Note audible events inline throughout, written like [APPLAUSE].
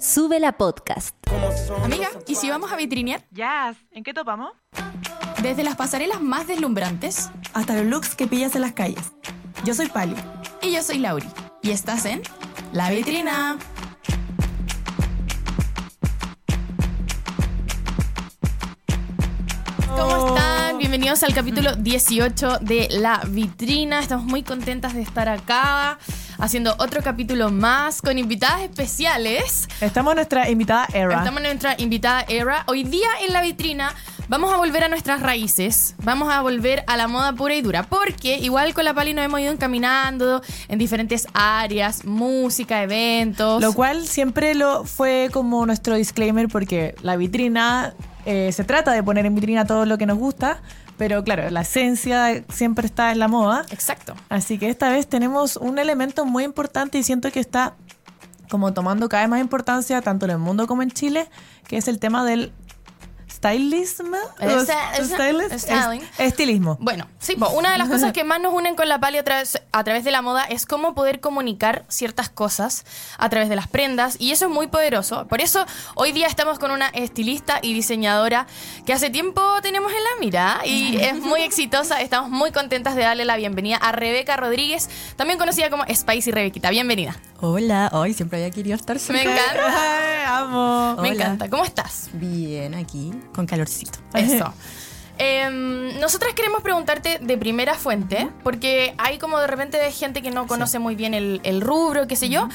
Sube la podcast. Amiga, ¿y si vamos a vitrinear? Jazz, ¿en qué topamos? Desde las pasarelas más deslumbrantes hasta los looks que pillas en las calles. Yo soy Pali. y yo soy Lauri. Y estás en La Vitrina. ¿Cómo están? Bienvenidos al capítulo 18 de La Vitrina. Estamos muy contentas de estar acá haciendo otro capítulo más con invitadas especiales. Estamos en nuestra invitada Era. Estamos en nuestra invitada Era. Hoy día en La Vitrina vamos a volver a nuestras raíces. Vamos a volver a la moda pura y dura. Porque igual con la Pali nos hemos ido encaminando en diferentes áreas, música, eventos. Lo cual siempre lo fue como nuestro disclaimer porque la vitrina eh, se trata de poner en vitrina todo lo que nos gusta, pero claro, la esencia siempre está en la moda. Exacto. Así que esta vez tenemos un elemento muy importante y siento que está como tomando cada vez más importancia tanto en el mundo como en Chile, que es el tema del stylism. Stylist- estilismo. Bueno, sí, po, una de las cosas que más nos unen con la Pali a través, a través de la moda es cómo poder comunicar ciertas cosas a través de las prendas y eso es muy poderoso. Por eso hoy día estamos con una estilista y diseñadora que hace tiempo tenemos en la mira y [LAUGHS] es muy exitosa. Estamos muy contentas de darle la bienvenida a Rebeca Rodríguez, también conocida como Spicy Rebequita. Bienvenida. Hola, hoy siempre había querido estar Me encanta. [LAUGHS] Ay, amo. Me Hola. encanta. ¿Cómo estás? Bien, aquí, con calorcito. Eso. Em, nosotras queremos preguntarte de primera fuente, porque hay como de repente gente que no conoce muy bien el, el rubro, qué sé yo.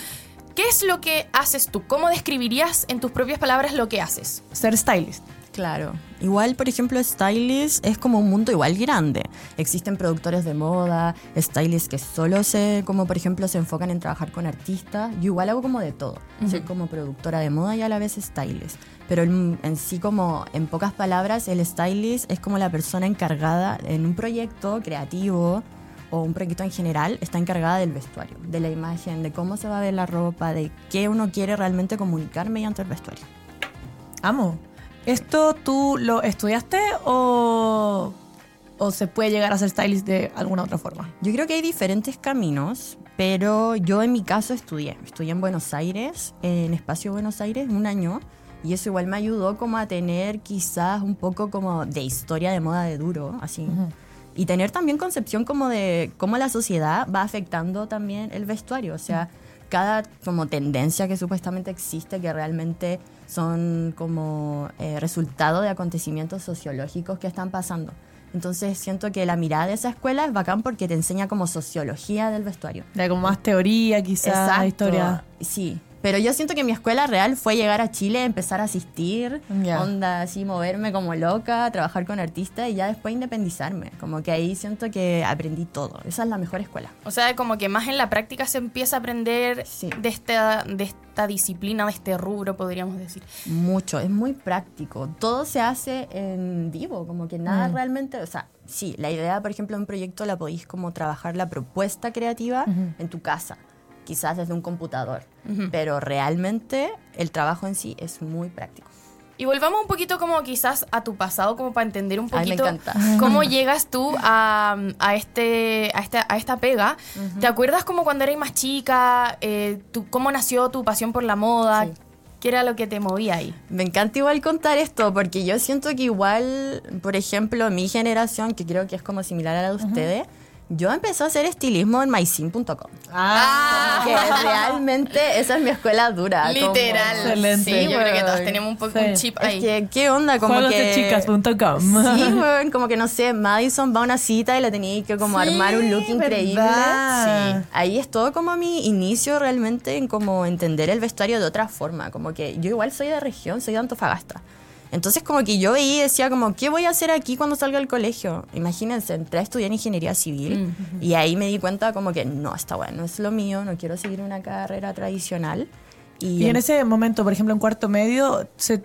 ¿Qué es lo que haces tú? ¿Cómo describirías en tus propias palabras lo que haces? Ser stylist. Claro. Igual, por ejemplo, stylist es como un mundo igual grande. Existen productores de moda, stylists que solo se, como por ejemplo, se enfocan en trabajar con artistas. Yo igual hago como de todo. Soy como productora de moda y a la vez stylist. Pero en, sí, como en pocas palabras, el stylist es como la persona encargada en un proyecto creativo o un proyecto en general, está encargada del vestuario, de la imagen, de cómo se va a ver la ropa, de qué uno quiere realmente comunicar mediante el vestuario. Amo. ¿Esto tú lo estudiaste o, o se puede llegar a ser stylist de alguna otra forma? Yo creo que hay diferentes caminos, pero yo en mi caso estudié. Estudié en Buenos Aires, en Espacio Buenos Aires, un año. Y eso igual me ayudó como a tener quizás un poco como de historia de moda de duro, así. Y tener también concepción como de cómo la sociedad va afectando también el vestuario. O sea, cada como tendencia que supuestamente existe que realmente son como eh, resultado de acontecimientos sociológicos que están pasando. Entonces siento que la mirada de esa escuela es bacán porque te enseña como sociología del vestuario. De como más teoría, quizás, historia. Sí. Pero yo siento que mi escuela real fue llegar a Chile, empezar a asistir, onda así, moverme como loca, trabajar con artistas y ya después independizarme. Como que ahí siento que aprendí todo. Esa es la mejor escuela. O sea, como que más en la práctica se empieza a aprender Sí. de, esta, de esta disciplina, de este rubro, podríamos decir. Mucho, es muy práctico. Todo se hace en vivo, como que nada realmente, o sea, sí, la idea, por ejemplo, de un proyecto la podéis como trabajar la propuesta creativa en tu casa, quizás desde un computador, pero realmente el trabajo en sí es muy práctico. Y volvamos un poquito como quizás a tu pasado, como para entender un Ay, me poquito cómo llegas tú a, a este, a, este, a esta pega. ¿Te acuerdas como cuando eras más chica? eh, tú- ¿Cómo nació tu pasión por la moda? Sí. ¿Qué era lo que te movía ahí? Me encanta igual contar esto, porque yo siento que igual, por ejemplo, mi generación, que creo que es como similar a la de ustedes, yo empecé a hacer estilismo en mysim.com. Ah, Que realmente esa es mi escuela dura. como- Literal. Excelente. Sí, yo creo que todos tenemos un, poco Sí. un chip Es ahí. que, ¿qué onda? Como que... Juegosdechicas.com. Sí, weón, como que no sé, Madison va a una cita y le tenía que como Sí, armar un look increíble. verdad. Sí. Ahí es todo como mi inicio realmente en como entender el vestuario de otra forma. Como que yo igual soy de región, soy de Antofagasta. Entonces como que yo veía y decía como, ¿qué voy a hacer aquí cuando salga del colegio? Imagínense, entré a estudiar ingeniería civil y ahí me di cuenta como que no, está bueno, no es lo mío, no quiero seguir una carrera tradicional. Y en ese momento, por ejemplo, en cuarto medio, ¿se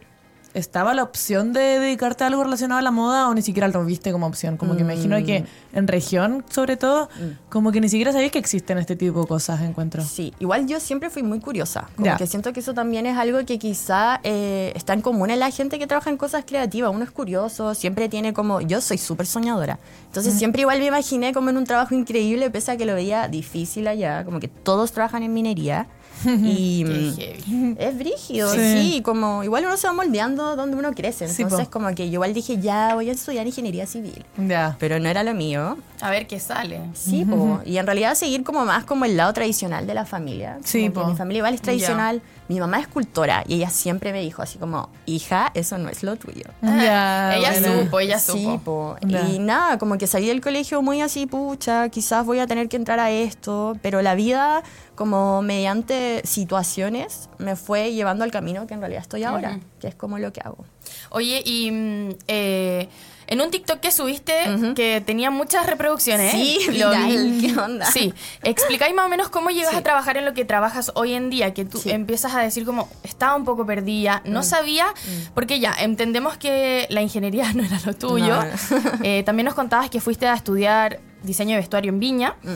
¿estaba la opción de dedicarte a algo relacionado a la moda o ni siquiera lo viste como opción? Como que me imagino que en región, sobre todo, como que ni siquiera sabías que existen este tipo de cosas, encuentro. Sí, igual yo siempre fui muy curiosa. Como que siento que eso también es algo que quizá eh, está en común en la gente que trabaja en cosas creativas. Uno es curioso, siempre tiene como. Yo soy súper soñadora. Entonces siempre igual me imaginé como en un trabajo increíble, pese a que lo veía difícil allá, como que todos trabajan en minería. Y [LAUGHS] mm, es brígido, Sí. sí. como igual uno se va moldeando donde uno crece. Entonces, como que yo igual dije, ya voy a estudiar ingeniería civil. Ya. Pero no era lo mío. A ver qué sale. Sí, po. y en realidad seguir como más como el lado tradicional de la familia. Sí, po. Mi familia igual es tradicional. Mi mamá es escultora y ella siempre me dijo así como, hija, eso no es lo tuyo. [LAUGHS] Ella bueno. supo, ella Sí, supo. Y nada, como que salí del colegio muy así, pucha, quizás voy a tener que entrar a esto, pero la vida, como mediante situaciones, me fue llevando al camino que en realidad estoy ahora, que es como lo que hago. Oye, y mm, eh, en un TikTok que subiste que tenía muchas reproducciones. Sí, lo viral, vi. ¿qué onda? Sí, explicáis más o menos cómo llegas Sí. a trabajar en lo que trabajas hoy en día, que tú Sí. empiezas a decir como, estaba un poco perdida, Mm. no sabía, porque ya, entendemos que la ingeniería [LAUGHS] no era lo tuyo. No. [LAUGHS] Eh, también nos contabas que fuiste a estudiar diseño de vestuario en Viña. Mm.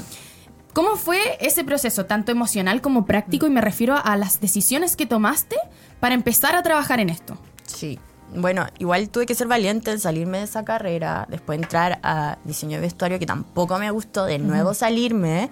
¿Cómo fue ese proceso, tanto emocional como práctico? Y me refiero a las decisiones que tomaste para empezar a trabajar en esto. Sí. Bueno, igual tuve que ser valiente en salirme de esa carrera, después entrar a diseño de vestuario, que tampoco me gustó, de nuevo salirme,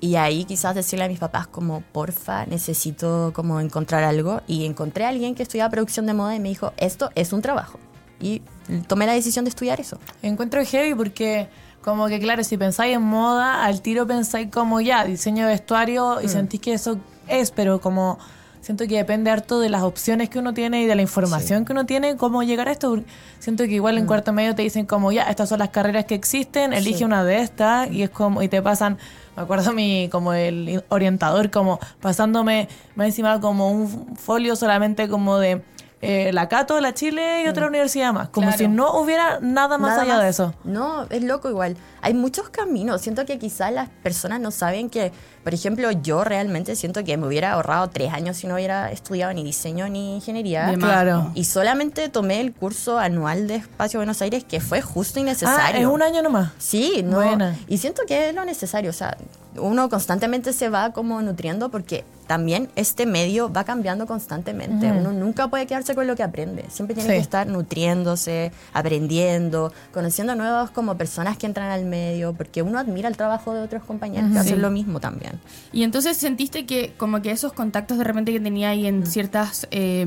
y ahí quizás decirle a mis papás como, porfa, necesito como encontrar algo, y encontré a alguien que estudiaba producción de moda y me dijo, esto es un trabajo, y tomé la decisión de estudiar eso. Encuentro heavy porque, como que, claro, si pensáis en moda, al tiro pensáis como ya, diseño de vestuario y sentís que eso es, pero como siento que depende harto de las opciones que uno tiene y de la información que uno tiene, cómo llegar a esto. Siento que igual en cuarto medio te dicen como ya, estas son las carreras que existen, elige Sí. una de estas y es como, y te pasan. Me acuerdo mi, como el orientador, como pasándome más encima como un folio solamente como de eh, la Cato, la Chile y otra universidad más. Como Claro. si no hubiera nada más Nada allá de eso. No, es loco igual. Hay muchos caminos. Siento que quizás las personas no saben que, por ejemplo, yo realmente siento que me hubiera ahorrado tres años si no hubiera estudiado ni diseño ni ingeniería. De Claro. Y solamente tomé el curso anual de Espacio Buenos Aires, que fue justo y Ah, necesario. es un año nomás. Sí, no. Buena. Y siento que es lo necesario. O sea, uno constantemente se va como nutriendo porque también este medio va cambiando constantemente. Uno nunca puede quedarse con lo que aprende. Siempre tiene Sí. que estar nutriéndose, aprendiendo, conociendo nuevas como personas que entran al medio, porque uno admira el trabajo de otros compañeros que hacen lo mismo también. Y entonces sentiste que como que esos contactos de repente que tenía ahí en ciertas eh,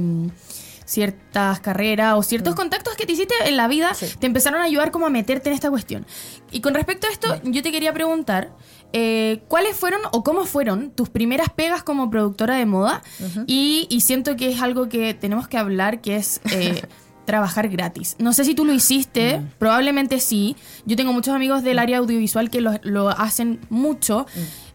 ciertas carreras o ciertos contactos que te hiciste en la vida Sí. te empezaron a ayudar como a meterte en esta cuestión. Y con respecto a esto, yo te quería preguntar eh, cuáles fueron o cómo fueron tus primeras pegas como productora de moda y, y siento que es algo que tenemos que hablar que es eh, [LAUGHS] trabajar gratis. No sé si tú lo hiciste, probablemente sí. Yo tengo muchos amigos del área audiovisual que lo, lo hacen mucho.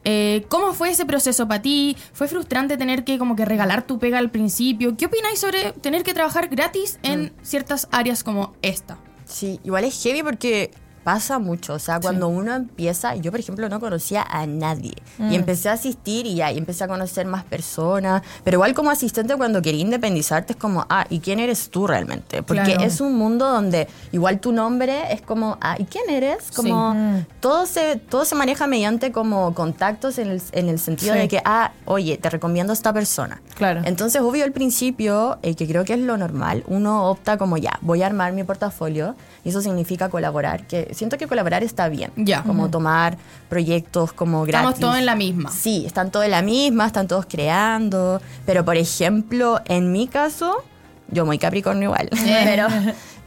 Eh, ¿Cómo fue ese proceso para ti? ¿Fue frustrante tener que como que regalar tu pega al principio? ¿Qué opináis sobre tener que trabajar gratis en ciertas áreas como esta? Sí, igual es heavy porque pasa mucho. O sea, cuando uno empieza, yo por ejemplo no conocía a nadie. Y empecé a asistir y ya, y empecé a conocer más personas. Pero igual como asistente cuando quería independizarte es como, ah, ¿y quién eres tú realmente? Porque Claro. es un mundo donde igual tu nombre es como, ah, ¿y quién eres? Como todo, se, todo se maneja mediante como contactos en el, en el sentido Sí. de que, ah, oye, te recomiendo a esta persona. Claro. Entonces, obvio, al principio, eh, que creo que es lo normal, uno opta como ya, voy a armar mi portafolio y eso significa colaborar, que siento que colaborar está bien. Ya. Como tomar proyectos como gratis. Estamos todos en la misma. Sí, están todos en la misma, están todos creando, pero por ejemplo, en mi caso, yo muy Capricornio igual, [LAUGHS] pero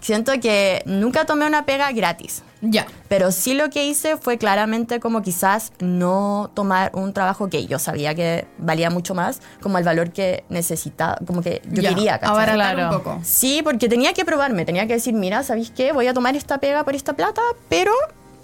siento que nunca tomé una pega gratis. Ya. Pero sí lo que hice fue claramente como quizás no tomar un trabajo que yo sabía que valía mucho más, como el valor que necesitaba, como que yo Ya, quería, ¿cachai? Abaratar Claro. un poco. Sí, porque tenía que probarme, tenía que decir, mira, ¿sabéis qué? Voy a tomar esta pega por esta plata, pero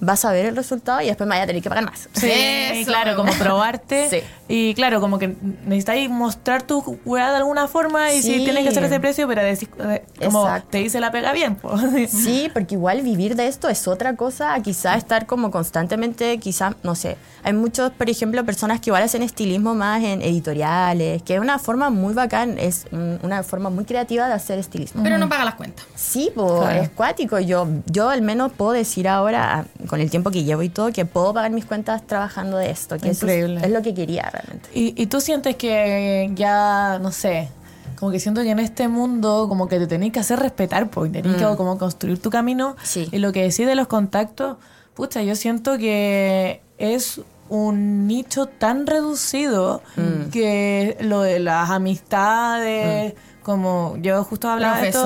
vas a ver el resultado y después me vaya a tener que pagar más. Sí, Eso. claro, como [LAUGHS] probarte. Sí. Y claro, como que necesitáis mostrar tu weá de alguna forma y si tienes que hacer ese precio, pero decís, eh, como Exacto. te dice la pega bien. po. [LAUGHS] Sí, porque igual vivir de esto es otra cosa quizás estar como constantemente, quizás, no sé, hay muchos, por ejemplo, personas que igual hacen estilismo más en editoriales, que es una forma muy bacán, es un- una forma muy creativa de hacer estilismo. Pero no paga las cuentas. Sí, pues Claro. es cuático. Yo, yo al menos puedo decir ahora, ah, con el tiempo que llevo y todo, que puedo pagar mis cuentas trabajando de esto, que eso es, Increíble. es lo que quería realmente. Y, y tú sientes que ya, no sé, como que siento que en este mundo como que te tenés que hacer respetar, pues tenés que como construir tu camino. Sí. Y lo que decís de los contactos, pucha, yo siento que es un nicho tan reducido Mm. que lo de las amistades, como yo justo hablaba de esto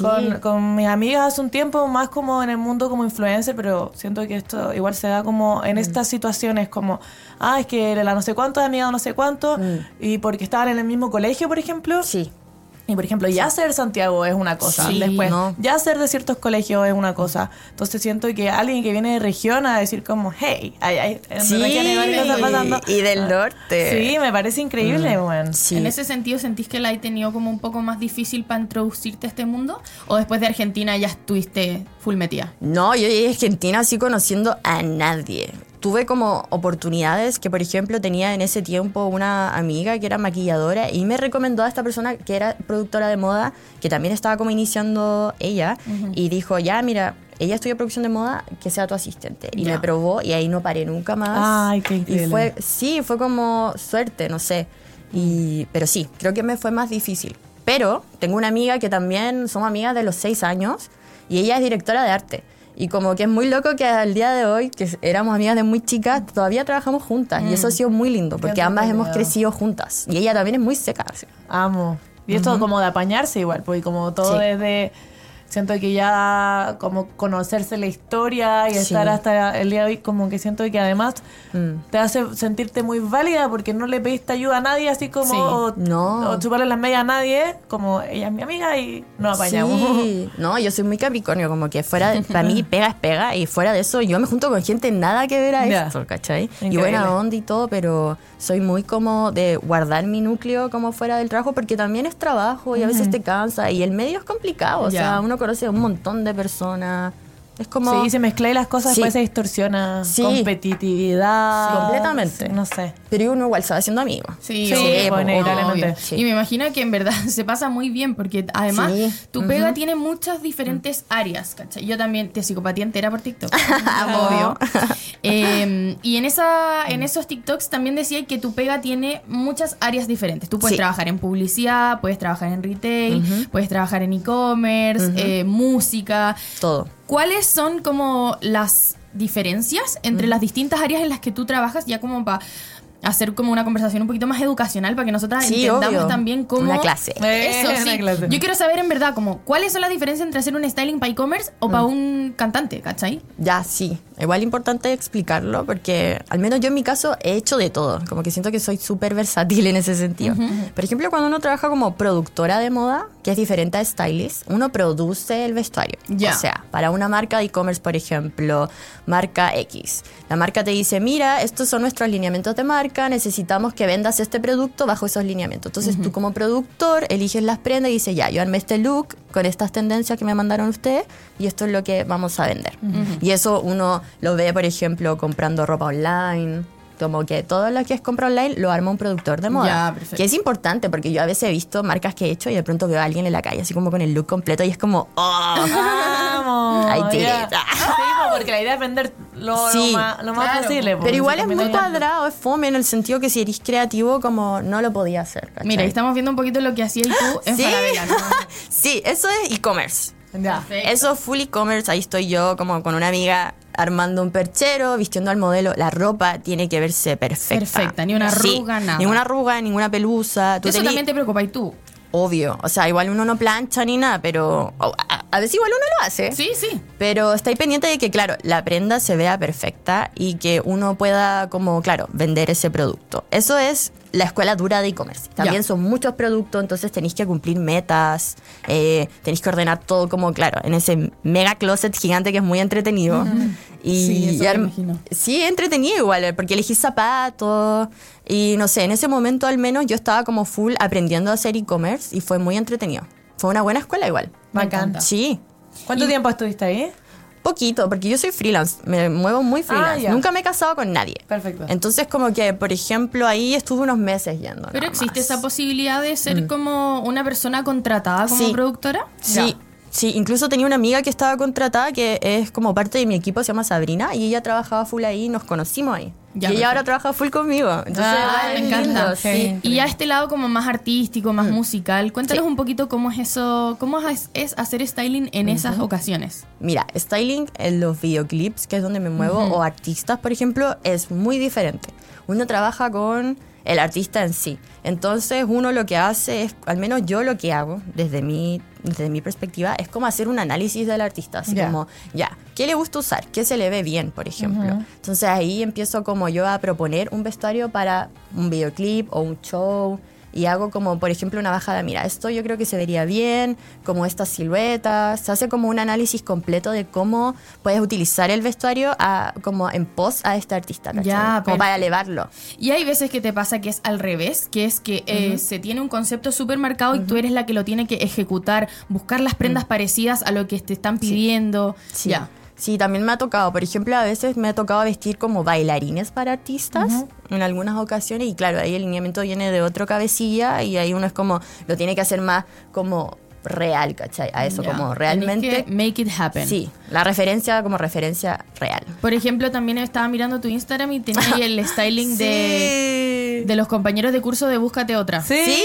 con, con mis amigas hace un tiempo, más como en el mundo como influencer, pero siento que esto igual se da como Mm. en estas situaciones como, ah, es que la no sé cuánto es amiga de no sé cuánto, y porque estaban en el mismo colegio, por ejemplo. Mm. Sí. Y por ejemplo, ya ser Santiago es una cosa. Sí, Después, no. ya ser de ciertos colegios es una cosa. Entonces siento que alguien que viene de región a decir como, hey, ay, ay, en Sí, cosas pasando. y del norte. Sí, me parece increíble, weón. Sí. En ese sentido, ¿sentís que la he tenido como un poco más difícil para introducirte a este mundo? ¿O después de Argentina ya estuviste full metida? No, yo llegué a Argentina así conociendo a nadie. Tuve como oportunidades que, por ejemplo, tenía en ese tiempo una amiga que era maquilladora y me recomendó a esta persona que era productora de moda, que también estaba como iniciando ella, y dijo, ya, mira, ella estudia producción de moda, que sea tu asistente. Y Ya. me probó y ahí no paré nunca más. Ay, qué increíble. Y fue, sí, fue como suerte, no sé. Y, pero sí, creo que me fue más difícil. Pero tengo una amiga que también somos amigas de los seis años y ella es directora de arte. Y como que es muy loco que al día de hoy, que éramos amigas de muy chicas, todavía trabajamos juntas. Y eso ha sido muy lindo, porque ambas hemos crecido juntas. Y ella también es muy seca. así. Amo. Y esto como de apañarse igual, porque como todo Sí. desde... Siento que ya como conocerse la historia y Sí. estar hasta el día de hoy, como que siento que además Mm. te hace sentirte muy válida porque no le pediste ayuda a nadie, así como Sí. o, No. o chuparle las medias a nadie, como ella es mi amiga y nos apañamos. Sí, [LAUGHS] no, yo soy muy capricornio, como que fuera, de- para mí pega es pega y fuera de eso yo me junto con gente nada que ver a Ya. esto, ¿cachai? Y Increíble. buena onda y todo, pero soy muy como de guardar mi núcleo como fuera del trabajo porque también es trabajo y a veces te cansa y el medio es complicado, o sea, uno conoce a un montón de personas, es como... Sí, se mezcla y las cosas Sí. después se distorsiona. Sí. Competitividad. Sí, completamente. No sé. Pero uno igual se va haciendo amigo. Sí, Sí, obvio, pues. Y me imagino que en verdad [LAUGHS] se pasa muy bien, porque además Sí. tu pega tiene muchas diferentes áreas, ¿cachai? Yo también te psicopatía entera por TikTok. [LAUGHS] Obvio. [LAUGHS] Eh, y en, esa, en esos TikToks también decía que tu pega tiene muchas áreas diferentes. Tú puedes Sí. trabajar en publicidad, puedes trabajar en retail, puedes trabajar en e-commerce, eh, música. Todo. ¿Cuáles son como las diferencias entre las distintas áreas en las que tú trabajas ya como para hacer como una conversación un poquito más educacional para que nosotras Sí, entendamos obvio. también cómo Una clase. eso Eh, sí una clase. yo quiero saber en verdad como cuáles son las diferencias entre hacer un styling para e-commerce o para un cantante ¿cachai? Ya, sí. Igual importante explicarlo porque al menos yo en mi caso he hecho de todo. Como que siento que soy súper versátil en ese sentido. Por ejemplo, cuando uno trabaja como productora de moda, que es diferente a stylist, uno produce el vestuario. Ya. O sea, para una marca de e-commerce, por ejemplo, marca X. La marca te dice, mira, estos son nuestros lineamientos de marca, necesitamos que vendas este producto bajo esos lineamientos. Entonces tú como productor eliges las prendas y dices, ya, yo armé este look con estas tendencias que me mandaron ustedes y esto es lo que vamos a vender. Y eso uno lo ve, por ejemplo, comprando ropa online. Como que todo lo que es compra online lo arma un productor de moda. Ya. Que es importante porque yo a veces he visto marcas que he hecho y de pronto veo a alguien en la calle así como con el look completo y es como, ¡oh! Vamos. Ya. it. Sí, porque la idea es vender lo, Sí. lo más, lo más Claro. posible. pues, Pero igual es muy cuadrado, es fome en el sentido que si eres creativo como no lo podía hacer. ¿cachai? mira estamos viendo un poquito lo que hacías tú en Sí. ¿no? [LAUGHS] sí, eso es e-commerce. Eso es full e-commerce, ahí estoy yo como con una amiga armando un perchero, vistiendo al modelo, la ropa tiene que verse perfecta. Perfecta, ni una Sí, arruga, nada. Ninguna arruga, ninguna pelusa. Tú eso también te preocupa y tú Obvio, o sea, igual uno no plancha ni nada, pero a, veces igual uno lo hace. sí sí Pero estáis pendiente de que, claro, la prenda se vea perfecta y que uno pueda, como, claro, vender ese producto. Eso es la escuela dura de e-commerce. También son muchos productos, entonces tenéis que cumplir metas, eh, tenéis que ordenar todo como, claro, en ese mega closet gigante que es muy entretenido. Y, Sí, eso y me imagino. Sí, entretenido igual, porque elegí zapatos y no sé, en ese momento al menos yo estaba como full aprendiendo a hacer e-commerce y fue muy entretenido. Fue una buena escuela igual. Me Bacán. encanta. Sí, ¿Cuánto tiempo estuviste ahí? Poquito, porque yo soy freelance, me muevo muy freelance. ya. Nunca me he casado con nadie. Perfecto. Entonces, como que, por ejemplo, ahí estuve unos meses yendo. pero existe más. esa posibilidad de ser como una persona contratada como Sí. productora Sí, Sí, incluso tenía una amiga que estaba contratada que es como parte de mi equipo, se llama Sabrina, y ella trabajaba full ahí y nos conocimos ahí. Ya, y ella perfecto. ahora trabaja full conmigo. Entonces, Ah, me encanta. Sí. Y ya este lado como más artístico, más musical, cuéntanos Sí. un poquito cómo es eso, cómo es, es hacer styling en esas ocasiones. Mira, styling en los videoclips, que es donde me muevo, o artistas, por ejemplo, es muy diferente. Uno trabaja con el artista en sí. Entonces, uno lo que hace es, al menos yo lo que hago, desde mi, desde mi perspectiva, es como hacer un análisis del artista. Así Ya. como, ya, ¿qué le gusta usar? ¿Qué se le ve bien, por ejemplo? Entonces, ahí empiezo como yo a proponer un vestuario para un videoclip o un show. Y hago como, por ejemplo, una bajada. Mira, esto yo creo que se vería bien, como estas siluetas. Se hace como un análisis completo de cómo puedes utilizar el vestuario a, como en pos a este artista, ¿cachai? Ya, como para elevarlo. Y hay veces que te pasa que es al revés, que es que eh, se tiene un concepto súper marcado y tú eres la que lo tiene que ejecutar, buscar las prendas parecidas a lo que te están pidiendo. Sí. Ya. Sí, también me ha tocado. Por ejemplo, a veces me ha tocado vestir como bailarines para artistas en algunas ocasiones. Y claro, ahí el lineamiento viene de otro cabecilla y ahí uno es como, lo tiene que hacer más como real, ¿cachai? A eso, como realmente. que make it happen. Sí, la referencia como referencia real. Por ejemplo, también estaba mirando tu Instagram y tenía ahí el [LAUGHS] styling de, Sí. de los compañeros de curso de Búscate Otra. Sí. Sí,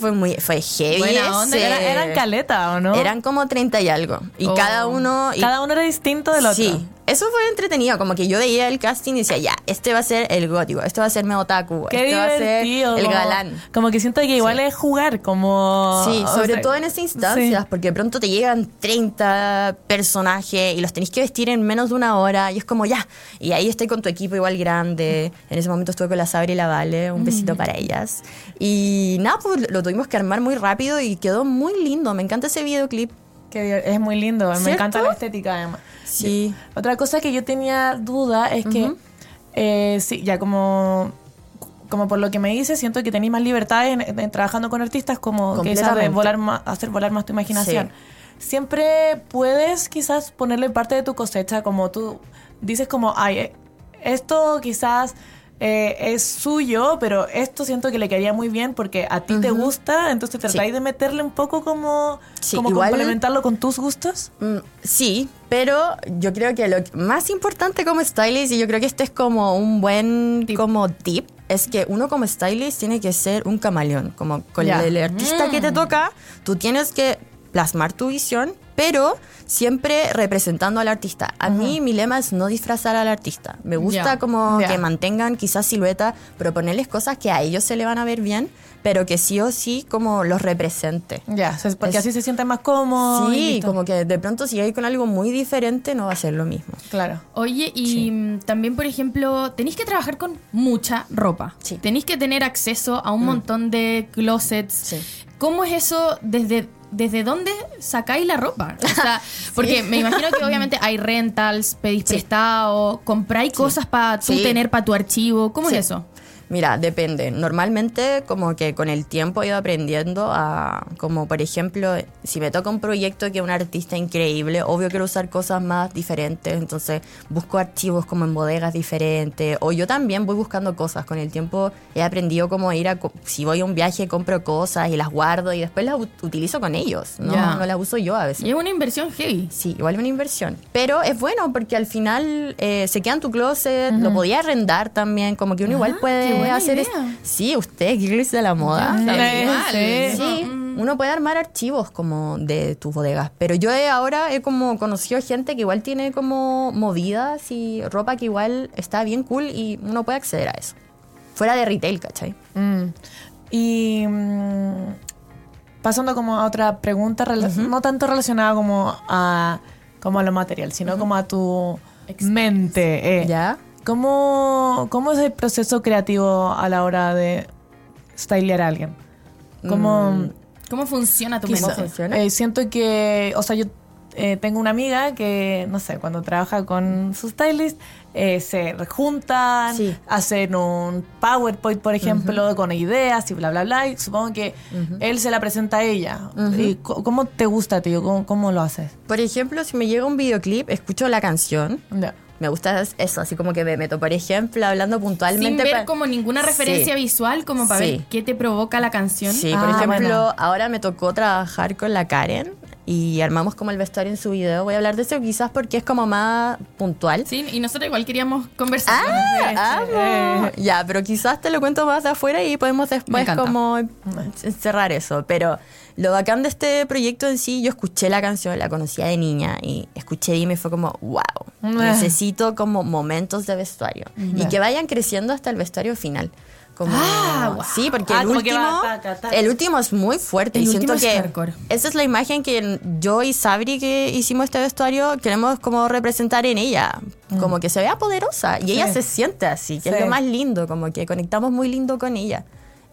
fue muy fue heavy. Buena onda. Era- eran caleta, ¿o no? Eran como 30 y algo. Y Oh. cada uno. y- Cada uno era distinto del otro. Sí, eso fue entretenido. Como que yo veía el casting y decía, ya, este va a ser el gótico, este va a ser mi otaku, Qué este va a ser el galán. Como que siento que igual es jugar, como... Sí, sobre sea, todo en esas instancias, sí. porque de pronto te llegan 30 personajes y los tenés que vestir en menos de una hora y es como ya. Y ahí estoy con tu equipo igual grande. En ese momento estuve con la Sabri y la Vale, un besito para ellas. Y nada, pues lo tuvimos que armar muy rápido y quedó muy lindo. Me encanta ese videoclip. Que es muy lindo, me encanta la estética además. Sí. Otra cosa que yo tenía duda es que, eh, sí, ya como, como por lo que me dices, siento que tenéis más libertad en, en- trabajando con artistas, como que de volar más, hacer volar más tu imaginación. Siempre puedes quizás ponerle parte de tu cosecha, como tú dices como, ay, eh, esto quizás... eh, es suyo, pero esto siento que le quedaría muy bien porque a ti te gusta, entonces tratáis de meterle un poco como, Sí, como igual- complementarlo con tus gustos. Mm, Sí, pero yo creo que lo más importante como stylist, y yo creo que este es como un buen como tip, es que uno como stylist tiene que ser un camaleón. Como con el artista que te toca, tú tienes que plasmar tu visión, pero siempre representando al artista. A mí mi lema es no disfrazar al artista. Me gusta Ya. como Ya. que mantengan quizás silueta, proponerles cosas que a ellos se le van a ver bien, pero que sí o sí como los represente. Ya, se- porque Es- así se siente más cómodo. y Sí, como que de pronto si hay con algo muy diferente no va a ser lo mismo. Claro. Oye, y mm, también, por ejemplo, tenéis que trabajar con mucha ropa. Sí. Tenéis que tener acceso a un montón de closets. Sí. ¿Cómo es eso? ¿Desde, ¿Desde dónde sacáis la ropa? O sea, [LAUGHS] porque me imagino que obviamente hay rentals, pedís prestado, compráis cosas para tú Sí. tener para tu archivo. ¿Cómo Sí. es eso? Mira, depende. Normalmente como que con el tiempo he ido aprendiendo a, como por ejemplo, si me toca un proyecto que es un artista increíble, obvio quiero usar cosas más diferentes, entonces busco archivos como en bodegas diferentes, o yo también voy buscando cosas. Con el tiempo he aprendido como ir a, si voy a un viaje compro cosas y las guardo y después las ut- utilizo con ellos, no, Ya. no las uso yo a veces. Y es una inversión heavy. Sí, igual una inversión. Pero es bueno porque al final eh, se queda en tu closet, lo podía arrendar también, como que uno igual Ah, puede qué buena hacer... idea. es- Sí, usted, Girls de la moda. Sí. Sí, uno puede armar archivos como de tus bodegas. Pero yo he- ahora he como conocido gente que igual tiene como movidas y ropa que igual está bien cool y uno puede acceder a eso. Fuera de retail, ¿cachai? Mm. Y mm, pasando como a otra pregunta, no tanto relacionada como a, como a lo material, sino como a tu mente. eh. ¿Ya? ¿Cómo, ¿Cómo es el proceso creativo a la hora de stylear a alguien? ¿Cómo, ¿Cómo funciona tu quizá- mente? eh, siento que, o sea, yo eh, tengo una amiga que, no sé, cuando trabaja con su stylist, eh, se juntan, Sí. hacen un PowerPoint, por ejemplo, con ideas y bla, bla, bla. Y supongo que él se la presenta a ella. ¿Y ¿Cómo te gusta, tío? ¿Cómo, cómo lo haces? Por ejemplo, si me llega un videoclip, escucho la canción. Me gusta eso, así como que me meto, por ejemplo, hablando Sin puntualmente. ver pa- como ninguna referencia Sí. visual, como para Sí. ver qué te provoca la canción. Sí, Ah, por ejemplo, bueno. ahora me tocó trabajar con la Karen y armamos como el vestuario en su video. Voy a hablar de eso quizás porque es como más puntual. Sí, y nosotros igual queríamos conversar. Ah, amo. Ya, pero quizás te lo cuento más de afuera y podemos después como cerrar eso. Pero lo bacán de este proyecto en sí, yo escuché la canción, la conocía de niña y escuché y me fue como, wow, necesito como momentos de vestuario y que vayan creciendo hasta el vestuario final. Como, Ah, wow. Sí, porque Ah, el último, va el último es muy fuerte El y siento es que hardcore. esa es la imagen que yo y Sabri que hicimos este vestuario queremos como representar en ella, como que se vea poderosa y ella Sí. se siente así, que es Sí. lo más lindo, como que conectamos muy lindo con ella.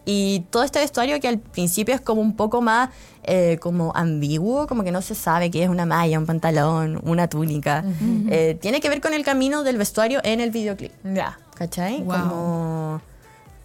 Y todo este vestuario que al principio es como un poco más eh, como ambiguo, como que no se sabe qué es una malla, un pantalón, una túnica, eh, tiene que ver con el camino del vestuario en el videoclip. Ya. ¿Cachai? Wow. Como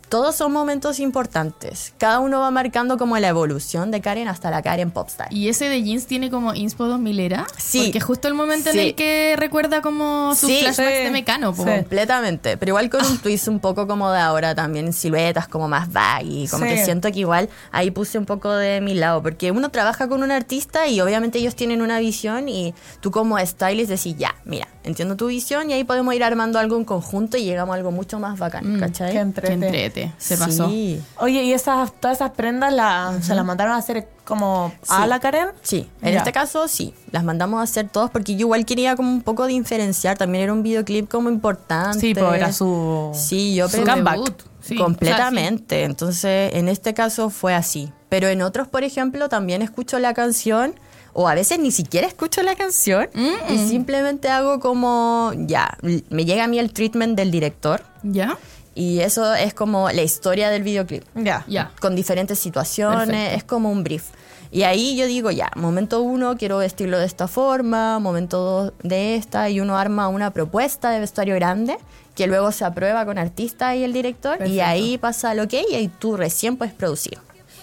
todos son momentos importantes. Cada uno va marcando como la evolución de Karen hasta la Karen Popstar. ¿Y ese de jeans tiene como inspo 2000 era? Sí. Porque justo el momento Sí. en el que recuerda como sus Sí. flashbacks Sí. de Mecano. po. Completamente, pero igual con un twist un poco como de ahora también, siluetas como más baggy, como Sí. que siento que igual ahí puse un poco de mi lado, porque uno trabaja con un artista y obviamente ellos tienen una visión y tú como stylist decís, ya, mira, entiendo tu visión y ahí podemos ir armando algo en conjunto y llegamos a algo mucho más bacán, ¿cachai? Qué Qué entrete. entrete. Se pasó. Sí. Oye, ¿y esas, todas esas prendas la, se las mandaron a hacer como a Sí. la Karen? Sí, en Ya. este caso sí, las mandamos a hacer todos porque yo igual quería como un poco diferenciar, también era un videoclip como importante. Sí, pues era su... Sí, yo su comeback. debut. Sí. Completamente. Entonces, en este caso fue así. Pero en otros, por ejemplo, también escucho la canción, o a veces ni siquiera escucho la canción, y simplemente hago como, ya, me llega a mí el treatment del director, ¿Ya? y eso es como la historia del videoclip Ya. Ya. con diferentes situaciones, Perfecto. es como un brief. Y ahí yo digo, ya, momento uno quiero vestirlo de esta forma, momento dos de esta, y uno arma una propuesta de vestuario grande que luego se aprueba con artista y el director, y Perfecto. ahí pasa lo que y ahí tú recién puedes producir.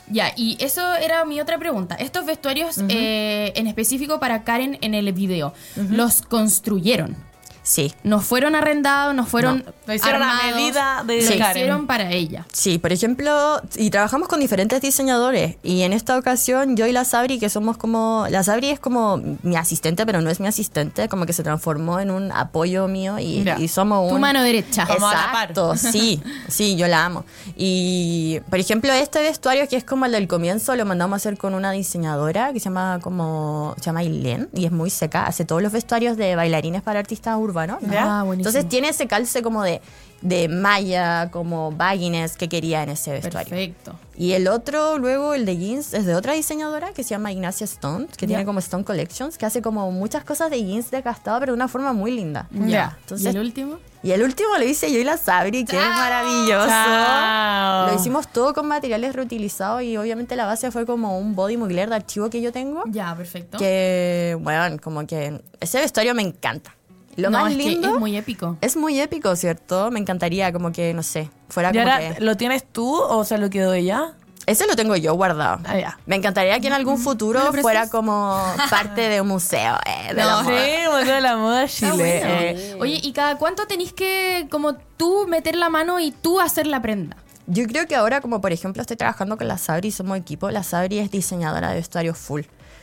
Ya, y eso era mi otra pregunta. Estos vestuarios eh, en específico para Karen en el video, ¿los construyeron? Sí. ¿No fueron arrendados? ¿No fueron Lo hicieron a armados? medida de Lo Karen. hicieron para ella. Sí, por ejemplo, y trabajamos con diferentes diseñadores. Y en esta ocasión, yo y la Sabri, que somos como. La Sabri es como mi asistente, pero no es mi asistente, como que se transformó en un apoyo mío y, y somos Tu un. mano derecha. Como a la par. Exacto, sí, sí, yo la amo. Y, por ejemplo, este vestuario que es como el del comienzo, lo mandamos a hacer con una diseñadora que se llama como, se llama Ilén y es muy seca, hace todos los vestuarios de bailarines para artistas urbanos. Ya. Ah. Entonces tiene ese calce como de, de malla, como bagginess que quería en ese vestuario. Perfecto. Y el otro, luego el de jeans, es de otra diseñadora que se llama Ignacia Stone, que tiene como Stone Collections, que hace como muchas cosas de jeans desgastado, pero de una forma muy linda. Ya. Entonces- ¿Y el último? Y el último lo hice yo y la Sabri, que es maravilloso. Chao. Lo hicimos todo con materiales reutilizados y obviamente la base fue como un body mugler de archivo que yo tengo. Ya, perfecto. Que, bueno, como que ese vestuario me encanta. Lo No, más es que lindo es muy épico. es muy épico, ¿cierto? Me encantaría como que, no sé, fuera ¿Y como ahora que... lo tienes tú o se lo quedó ella? Ese lo tengo yo guardado. Ah, ya. Me encantaría que en algún futuro ¿Me lo prestas? fuera como parte de un museo eh, de la No, moda. Sí, Museo de la Moda Chile. bueno. eh. Oye, ¿y cada cuánto tenéis que como tú meter la mano y tú hacer la prenda? Yo creo que ahora, como por ejemplo estoy trabajando con la Sabri, somos equipo, la Sabri es diseñadora de vestuario full.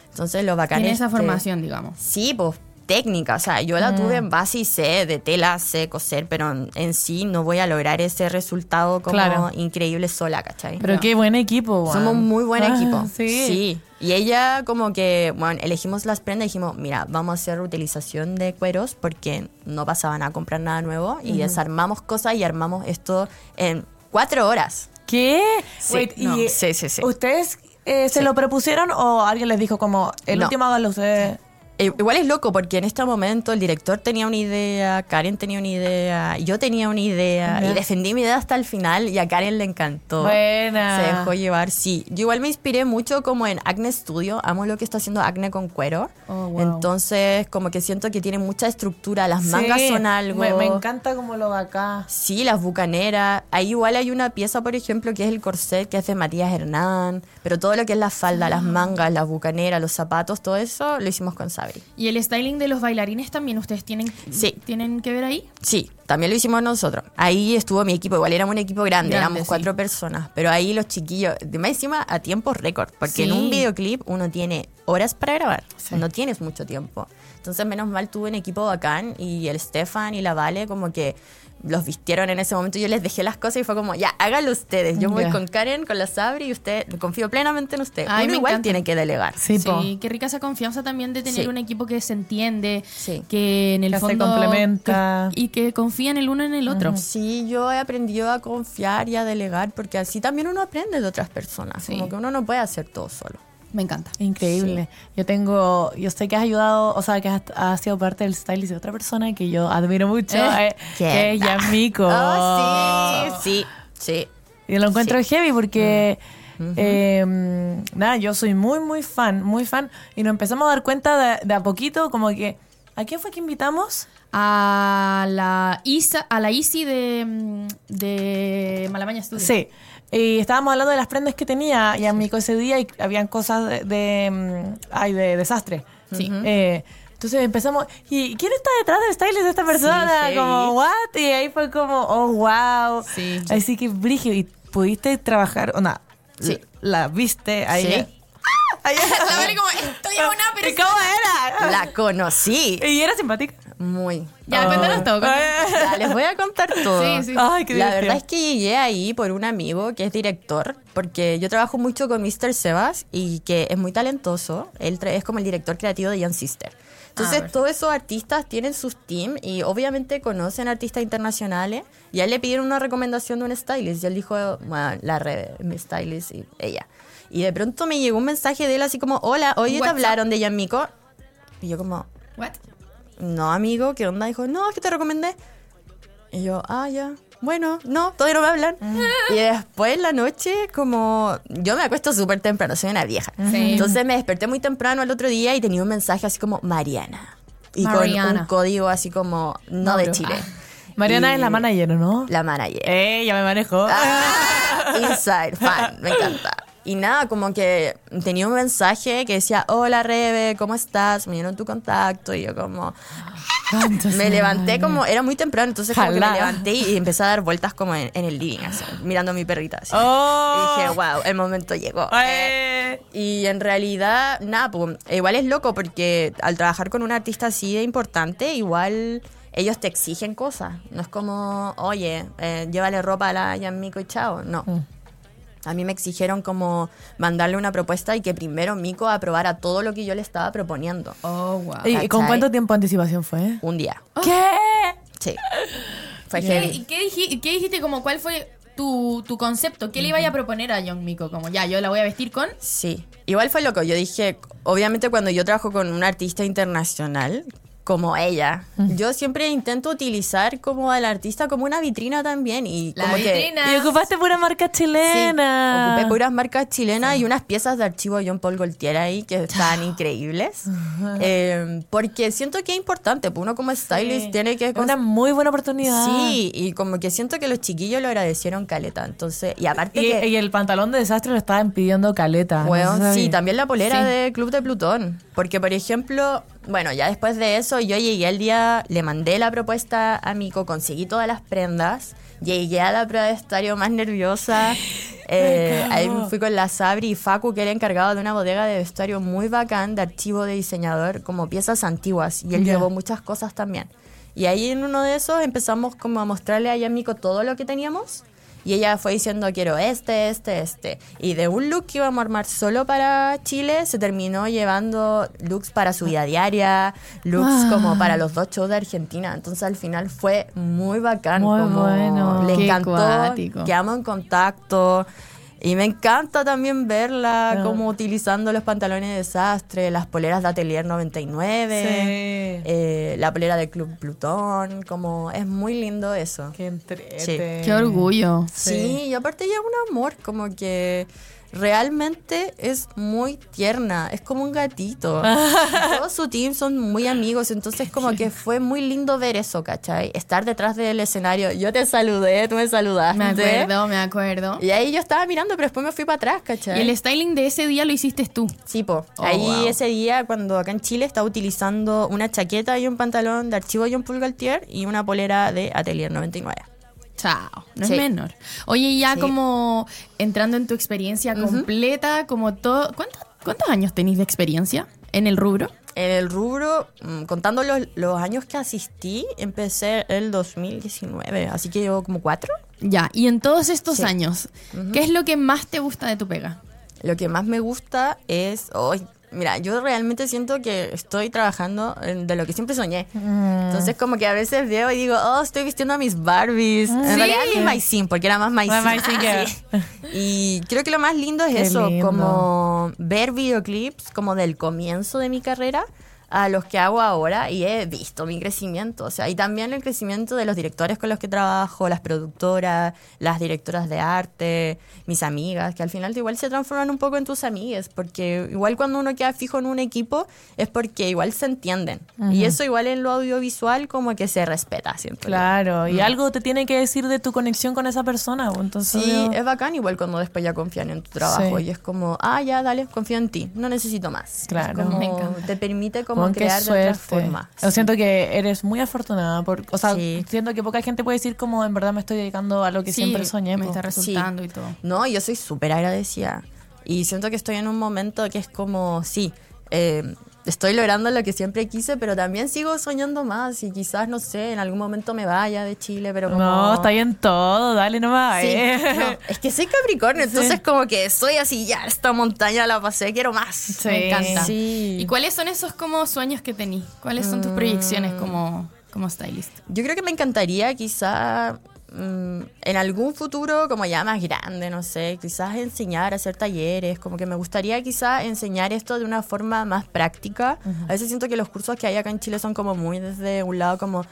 Entonces lo bacán Tiene es esa que- formación, digamos. Sí, pues técnica, o sea, yo la tuve en base y sé de tela, sé coser, pero en, en sí no voy a lograr ese resultado como Claro. increíble sola, ¿cachai? Pero qué buen equipo, weón. Somos muy buen Ah, equipo. [LAUGHS] Sí. Y ella como que, bueno, elegimos las prendas y dijimos, mira, vamos a hacer utilización de cueros porque no pasaban a comprar nada nuevo y desarmamos cosas y armamos esto en cuatro horas. ¿Qué? Sí, Wait, no, y, sí, sí, sí. ¿Ustedes eh, se Sí. lo propusieron o alguien les dijo como, el No. último háganlo ustedes? Eh, Igual es loco porque en este momento el director tenía una idea, Karen tenía una idea, yo tenía una idea y defendí mi idea hasta el final y a Karen le encantó. Buena. Se dejó llevar, sí. Yo igual me inspiré mucho como en Acne Studio. Amo lo que está haciendo Acne con cuero. Oh, wow. Entonces, como que siento que tiene mucha estructura. Las Sí, mangas son algo. Me, me encanta como lo de acá. Sí, las bucaneras. Ahí igual hay una pieza, por ejemplo, que es el corset, que es de Matías Hernán. Pero todo lo que es la falda, las mangas, las bucaneras, los zapatos, todo eso lo hicimos con Sabri. Y el styling de los bailarines también, ¿ustedes tienen, Sí. tienen que ver ahí? Sí, también lo hicimos nosotros. Ahí estuvo mi equipo, igual éramos un equipo grande, Grande, éramos sí. cuatro personas, pero ahí los chiquillos, de más encima a tiempos récord, porque en Sí. un videoclip uno tiene horas para grabar, no tienes mucho tiempo. Entonces, menos mal tuve un equipo bacán y el Stefan y la Vale como que los vistieron en ese momento. Yo les dejé las cosas y fue como, ya, háganlo ustedes. Yo voy con Karen, con la Sabri y usted, confío plenamente en usted. Ay, uno me igual encanta. tiene que delegar. Sí. Sí, qué rica esa confianza también de tener Sí. un equipo que se entiende, Sí. que en el Que se fondo complementa. que- y que confían el uno en el otro. Sí, yo he aprendido a confiar y a delegar porque así también uno aprende de otras personas. Sí. Como que uno no puede hacer todo solo. Me encanta. Increíble. Yo tengo, yo sé que has ayudado, o sea, que has, has sido parte del stylist de otra persona que yo admiro mucho, Eh, eh, que es Yamiko. Oh, sí, sí, sí. Y lo encuentro Sí. heavy porque, eh, nada, yo soy muy, muy fan, muy fan. Y nos empezamos a dar cuenta de, de a poquito, como que, ¿a quién fue que invitamos? A la Isa, a la Isi de, mm, de Malamaña Studio. Sí. Y estábamos hablando de las prendas que tenía Yamiko ese día y habían cosas de, de, mm, ay, de desastre. Sí. Eh, entonces empezamos, ¿y quién está detrás del stylist de esta persona? heavy. como, ¿what? Y ahí fue como, oh, wow. Sí. Así que, Brigio, ¿y pudiste trabajar? O nada, Sí. ¿La viste a Sí. ¡Ah! [LAUGHS] La Vale como, estoy a una ¿Y persona. cómo era? La conocí. Y era simpática. Muy. Ya, cuéntanos todo. cuéntanos. [LAUGHS] Ya, les voy a contar todo. Sí, sí. Ay, qué La divertido. verdad es que llegué ahí por un amigo que es director, porque yo trabajo mucho con Mr. Sebas y que es muy talentoso. Él es como el director creativo de Young Sister. Entonces, perfecto. todos esos artistas tienen sus team y obviamente conocen artistas internacionales. Y a él le pidieron una recomendación de un stylist y él dijo, bueno, la red, mi stylist y ella. Y de pronto me llegó un mensaje de él así como, hola, hoy te hablaron de Yamiko. Y yo como, What? No, amigo, ¿qué onda? Dijo, no, es que te recomendé. Y yo, ah, ya. Bueno, no, todavía no me hablan. Y después en la noche, como yo me acuesto súper temprano, soy una vieja. Sí. Entonces me desperté muy temprano el otro día y tenía un mensaje así como Mariana. Y con un código así como no de. Chile. Mariana Y es la manager, ¿no? La manager. Eh, ya me manejo. Ah, Inside, fan, me encanta. Y nada, como que tenía un mensaje que decía, hola Rebe, ¿cómo estás? Me dieron tu contacto y yo como... Me levanté como, era muy temprano, entonces como que me levanté y empecé a dar vueltas como en, en el living, así, mirando a mi perrita. Así. Oh. Y dije, wow, el momento llegó. Eh. Y en realidad, nada, pues, igual es loco porque al trabajar con un artista así de importante, igual ellos te exigen cosas. No es como, oye, eh, llévale ropa a la Yamiko y chao. No. Mm. A mí me exigieron como mandarle una propuesta y que primero Miko aprobara todo lo que yo le estaba proponiendo. Oh, wow. ¿Y con cuánto tiempo de anticipación fue? Un día. ¿Qué? Sí. Fue ¿Qué, heavy. qué diji- qué dijiste? Como, ¿Cuál fue tu, tu concepto? ¿Qué le iba a proponer a Young Miko? Como, ya, yo la voy a vestir con... Sí, igual fue loco. Yo dije, obviamente cuando yo trabajo con un artista internacional como ella, yo siempre intento utilizar como al artista como una vitrina también y La como que vitrina. Y ocupaste pura marca Sí, chilena. ocupé puras marcas chilenas y unas piezas de archivo de John Paul Gaultier ahí que están increíbles. [LAUGHS] Eh, porque siento que es importante, pues uno como stylist Sí. tiene que... Es una muy buena oportunidad. Sí, y como que siento que los chiquillos lo agradecieron caleta. Entonces, y aparte Y, que... y el pantalón de desastre lo estaban pidiendo caleta. Weón, no sé si sí, también la polera Sí. de Club de Plutón. Porque, por ejemplo, bueno, ya después de eso, yo llegué al día, le mandé la propuesta a Mico, conseguí todas las prendas, llegué a la prueba de estadio más nerviosa. [LAUGHS] eh, ahí fui con la Sabri y Facu, que era encargado de una bodega de vestuario muy bacán, de archivo de diseñador, como piezas antiguas. Y él llevó muchas cosas también. Y ahí en uno de esos empezamos como a mostrarle a Yamiko todo lo que teníamos. Y ella fue diciendo, quiero este, este, este. Y de un look que íbamos a armar solo para Chile, se terminó llevando looks para su vida diaria, looks como para los dos shows de Argentina. Entonces al final fue muy bacán. Muy como bueno. Le Qué encantó, cuático. quedamos en contacto. Y me encanta también verla Ah. como utilizando los pantalones de desastre, las poleras de Atelier 99, Sí. eh, la polera del Club Plutón, como es muy lindo eso. Qué entrete. Sí. Qué orgullo. Sí, y aparte ya un amor, como que realmente es muy tierna, es como un gatito. [LAUGHS] Todo su team son muy amigos, entonces como que fue muy lindo ver eso, ¿cachai? Estar detrás del escenario. Yo te saludé, tú me saludaste. Me acuerdo, me acuerdo. Y ahí yo estaba mirando, pero después me fui para atrás, ¿cachai? Y el styling de ese día lo hiciste tú. Sí, po. Oh, Ahí wow. ese día, cuando acá en Chile estaba utilizando una chaqueta y un pantalón de archivo John Paul Gaultier y una polera de Atelier 99. Chao, no Sí. es menor. Oye, ya Sí. como entrando en tu experiencia completa, como todo, ¿cuántos, ¿cuántos años tenéis de experiencia en el rubro? En el rubro, mm, contando los, los años que asistí, empecé el 2019, así que llevo como cuatro. Ya, y en todos estos Sí. años, ¿qué es lo que más te gusta de tu pega? Lo que más me gusta es, hoy mira, yo realmente siento que estoy trabajando en- de lo que siempre soñé. Entonces como que a veces veo y digo, oh, estoy vistiendo a mis Barbies. En Sí. realidad mis Maisin, porque era más [LAUGHS] Sí. Y creo que lo más lindo es Qué eso, lindo. como ver videoclips como del comienzo de mi carrera a los que hago ahora y he visto mi crecimiento, o sea, y también el crecimiento de los directores con los que trabajo, las productoras, las directoras de arte, mis amigas, que al final igual se transforman un poco en tus amigas, porque igual cuando uno queda fijo en un equipo es porque igual se entienden. Y eso igual en lo audiovisual como que se respeta, yo. Claro, y algo te tiene que decir de tu conexión con esa persona. pues, Entonces, Sí, yo- es bacán igual cuando después ya confían en tu trabajo Sí. y es como, ah, ya, dale, confío en ti, no necesito más. Claro. Es como, Me encanta. Te permite como Qué crear de otra suerte. forma. Yo Sí. siento que eres muy afortunada. Por, o sea, Sí. siento que poca gente puede decir como en verdad me estoy dedicando a lo que Sí, siempre soñé. me po. está resultando y todo. No, yo soy súper agradecida. Y siento que estoy en un momento que es como, sí, eh, estoy logrando lo que siempre quise, pero también sigo soñando más. Y quizás, no sé, en algún momento me vaya de Chile, pero como... No, está bien todo, dale nomás. Sí, eh. [LAUGHS] no, es que soy Capricornio, entonces como que soy así, ya, esta montaña la pasé, quiero más. Me encanta. Sí. ¿Y cuáles son esos como sueños que tení? ¿Cuáles son tus proyecciones como, como stylist? Yo creo que me encantaría quizá mm, en algún futuro como ya más grande, no sé, quizás enseñar, hacer talleres, como que me gustaría quizá enseñar esto de una forma más práctica. A veces siento que los cursos que hay acá en Chile son como muy desde un lado como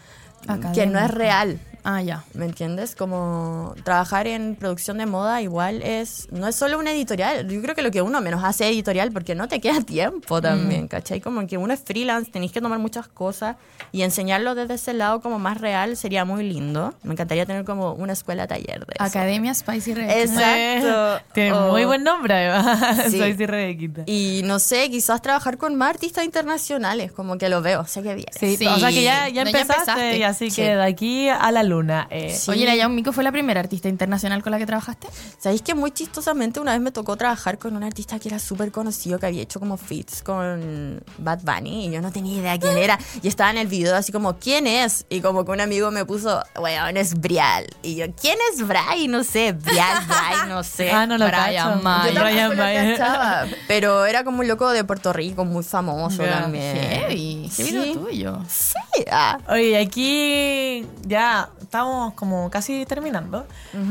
que no es real. Ah, ya. ¿Me entiendes? Como trabajar en producción de moda igual es, no es solo una editorial, yo creo que lo que uno menos hace es editorial porque no te queda [LAUGHS] tiempo también, ¿cachai? Como que uno es freelance, tenéis que tomar muchas cosas y enseñarlo desde ese lado como más real sería muy lindo. Me encantaría tener como una escuela taller de eso. Academia Spicy Red. Exacto. [LAUGHS] Tiene O- muy buen nombre, además. [LAUGHS] Sí. Soy Rebequita. Y no sé, quizás trabajar con más artistas internacionales, como que lo veo, sé que bien. Sí, Sí. o sea que ya, ya No, ya empezaste, empezaste. y así Sí. que de aquí a la luna. eh. Sí. Oye, la Yao Miko fue la primera artista internacional con la que trabajaste. ¿Sabéis que muy chistosamente una vez me tocó trabajar con un artista que era súper conocido, que había hecho como feats con Bad Bunny y yo no tenía idea quién era. Y estaba en el video así como, ¿quién es? Y como que un amigo me puso, weón, es Brial. Y yo, ¿quién es Bray? No sé, Brial, Bray, no sé. Ah, no lo Brian. May. Yo Brian May. cachaba, pero era como un loco de Puerto Rico, muy famoso Ya, también. Heavy. Qué video Sí. tuyo. Sí, ah. Oye, aquí ya estamos como casi terminando.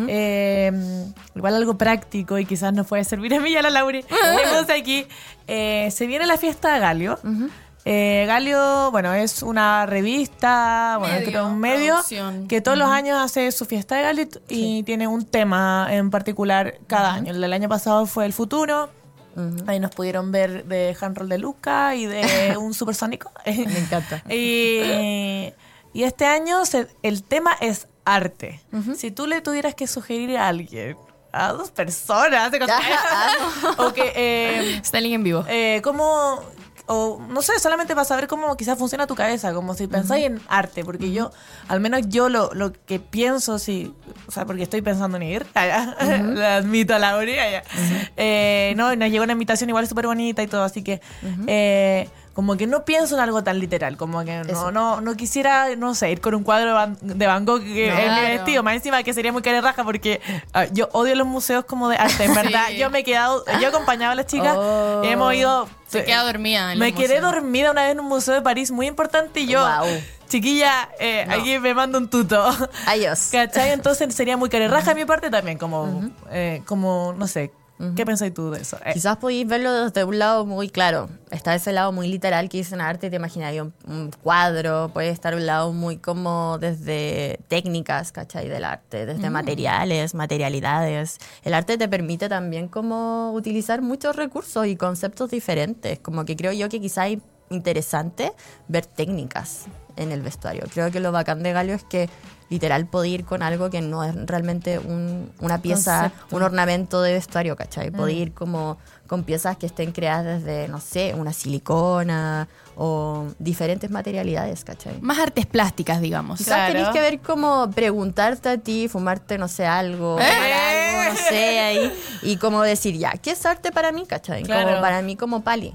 Eh, igual algo práctico y quizás nos puede servir a mí y a la Lauri. Tenemos aquí. eh, se viene la fiesta de Galio. Eh, Galio, bueno, es una revista, bueno, Medio, un medio producción. que todos los años hace su fiesta de Galio y tiene un tema en particular cada año. El del año pasado fue el futuro. Ahí nos pudieron ver de handroll de Luca y de [LAUGHS] un supersónico. Me encanta. [LAUGHS] Y, y este año se- el tema es arte. Si tú le tuvieras que sugerir a alguien, a dos personas, o que, eh, Styling en vivo. eh, ¿cómo, o no sé, solamente para saber cómo quizás funciona tu cabeza, como si pensáis en arte, porque yo, al menos yo lo, lo que pienso, si, o sea, porque estoy pensando en ir, [LAUGHS] allá, lo admito a la allá. Eh, no, nos llegó una invitación igual súper bonita y todo, así que, eh, como que no pienso en algo tan literal, como que no, no, no quisiera, no sé, ir con un cuadro de Van, de Van Gogh que es mi vestido, más encima que sería muy cara raja porque ah, yo odio los museos como de arte, en [LAUGHS] verdad. Sí. Yo me he quedado, yo he acompañado a las chicas Oh. y hemos ido Se queda dormida en me quedé museos. dormida una vez en un museo de París muy importante y yo, chiquilla, eh, No. aquí me mando un tuto. Adiós. [LAUGHS] ¿Cachai? Entonces sería muy carerraja de mi parte también, como, eh, como no sé, ¿Qué pensáis tú de eso? Eh, Quizás podéis verlo desde un lado muy claro. Está ese lado muy literal que dicen arte, te imaginaría un, un cuadro. Puede estar un lado muy como desde técnicas, ¿cachai? Del arte, desde materiales, materialidades. El arte te permite también como utilizar muchos recursos y conceptos diferentes. Como que creo yo que quizás es interesante ver técnicas en el vestuario. Creo que lo bacán de Galio es que literal puede ir con algo que no es realmente un- una pieza, Concepto. un ornamento de vestuario, ¿cachai? Puede ir como con piezas que estén creadas desde, no sé, una silicona o diferentes materialidades, ¿cachai? Más artes plásticas, digamos. Quizás Claro. tenés que ver como preguntarte a ti, fumarte, no sé, algo, tomar algo, no sé, ahí, y como decir, ya, ¿qué es arte para mí, cachai? Claro. Como para mí como Pali,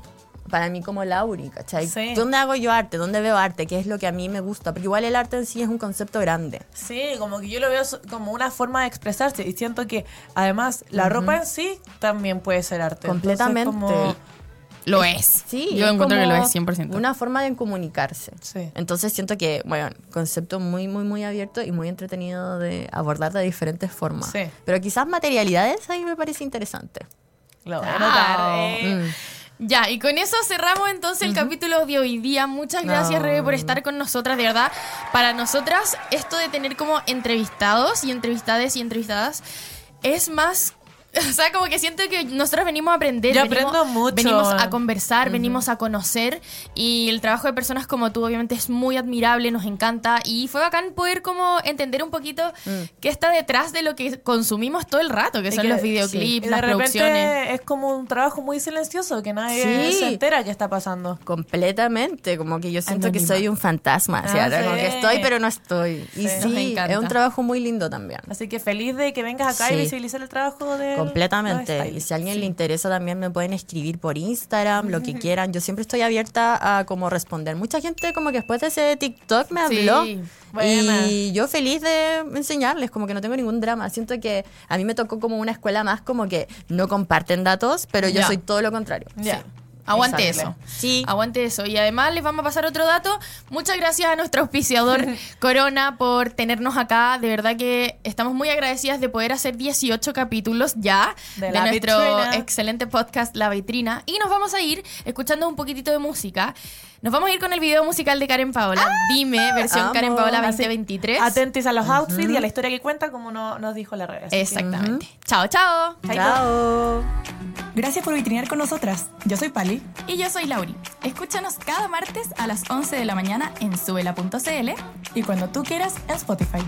para mí como Lauri, cachai? Sí. ¿Dónde hago yo arte? ¿Dónde veo arte? ¿Qué es lo que a mí me gusta? Porque igual el arte en sí es un concepto grande. Sí, como que yo lo veo como una forma de expresarse y siento que además la ropa en sí también puede ser arte. Entonces, Completamente. como- Lo es. Sí, Yo es encuentro que lo es 100%. Una forma de comunicarse. Sí. Entonces siento que, bueno, concepto muy, muy, muy abierto y muy entretenido de abordar de diferentes formas. Sí. Pero quizás materialidades ahí me parece interesante. Lo voy a anotar, eh. Mm. Ya, y con eso cerramos entonces el capítulo de hoy día. Muchas gracias, No. Rebe, por estar con nosotras, de verdad. Para nosotras, esto de tener como entrevistados y entrevistades y entrevistadas es más. [LAUGHS] O sea, como que siento que nosotros venimos a aprender. Yo venimos, aprendo mucho. Venimos a conversar, venimos a conocer. Y el trabajo de personas como tú, obviamente, es muy admirable, nos encanta. Y fue bacán poder como entender un poquito qué está detrás de lo que consumimos todo el rato, que Y son que- los sí. videoclips, Y las de repente producciones. es como un trabajo muy silencioso que nadie Sí. se entera que está pasando. Completamente, como que yo siento que soy un fantasma, Ah, ¿cierto? Como sí. que estoy pero no estoy. Y Sí. sí, Nos encanta. es un trabajo muy lindo también. Así que feliz de que vengas acá y Sí. visibilizar el trabajo de Completamente. Y si a alguien le interesa también me pueden escribir por Instagram, lo que quieran. Yo siempre estoy abierta a como responder. Mucha gente como que después de ese TikTok me Sí, habló. buena. Y yo feliz de enseñarles, como que no tengo ningún drama. Siento que a mí me tocó como una escuela más como que no comparten datos, pero yo soy todo lo contrario. Sí. Aguante Exacto. eso. Sí. Aguante eso. Y además les vamos a pasar otro dato. Muchas gracias a nuestro auspiciador [LAUGHS] Corona por tenernos acá. De verdad que estamos muy agradecidas de poder hacer 18 capítulos ya De de, La nuestro Vitrina. excelente podcast La Vitrina. Y nos vamos a ir escuchando un poquitito de música. Nos vamos a ir con el video musical de Karen Paola. Dime, versión amo. Karen Paola Así, 2023. Atentis a los outfits y a la historia que cuenta, como no- nos dijo la red. Así que- Exactamente. Chao, chao. Chao. Gracias por vitrinear con nosotras. Yo soy Pali. Y yo soy Lauri. Escúchanos cada martes a las 11 de la mañana en subela.cl Y cuando tú quieras, en Spotify.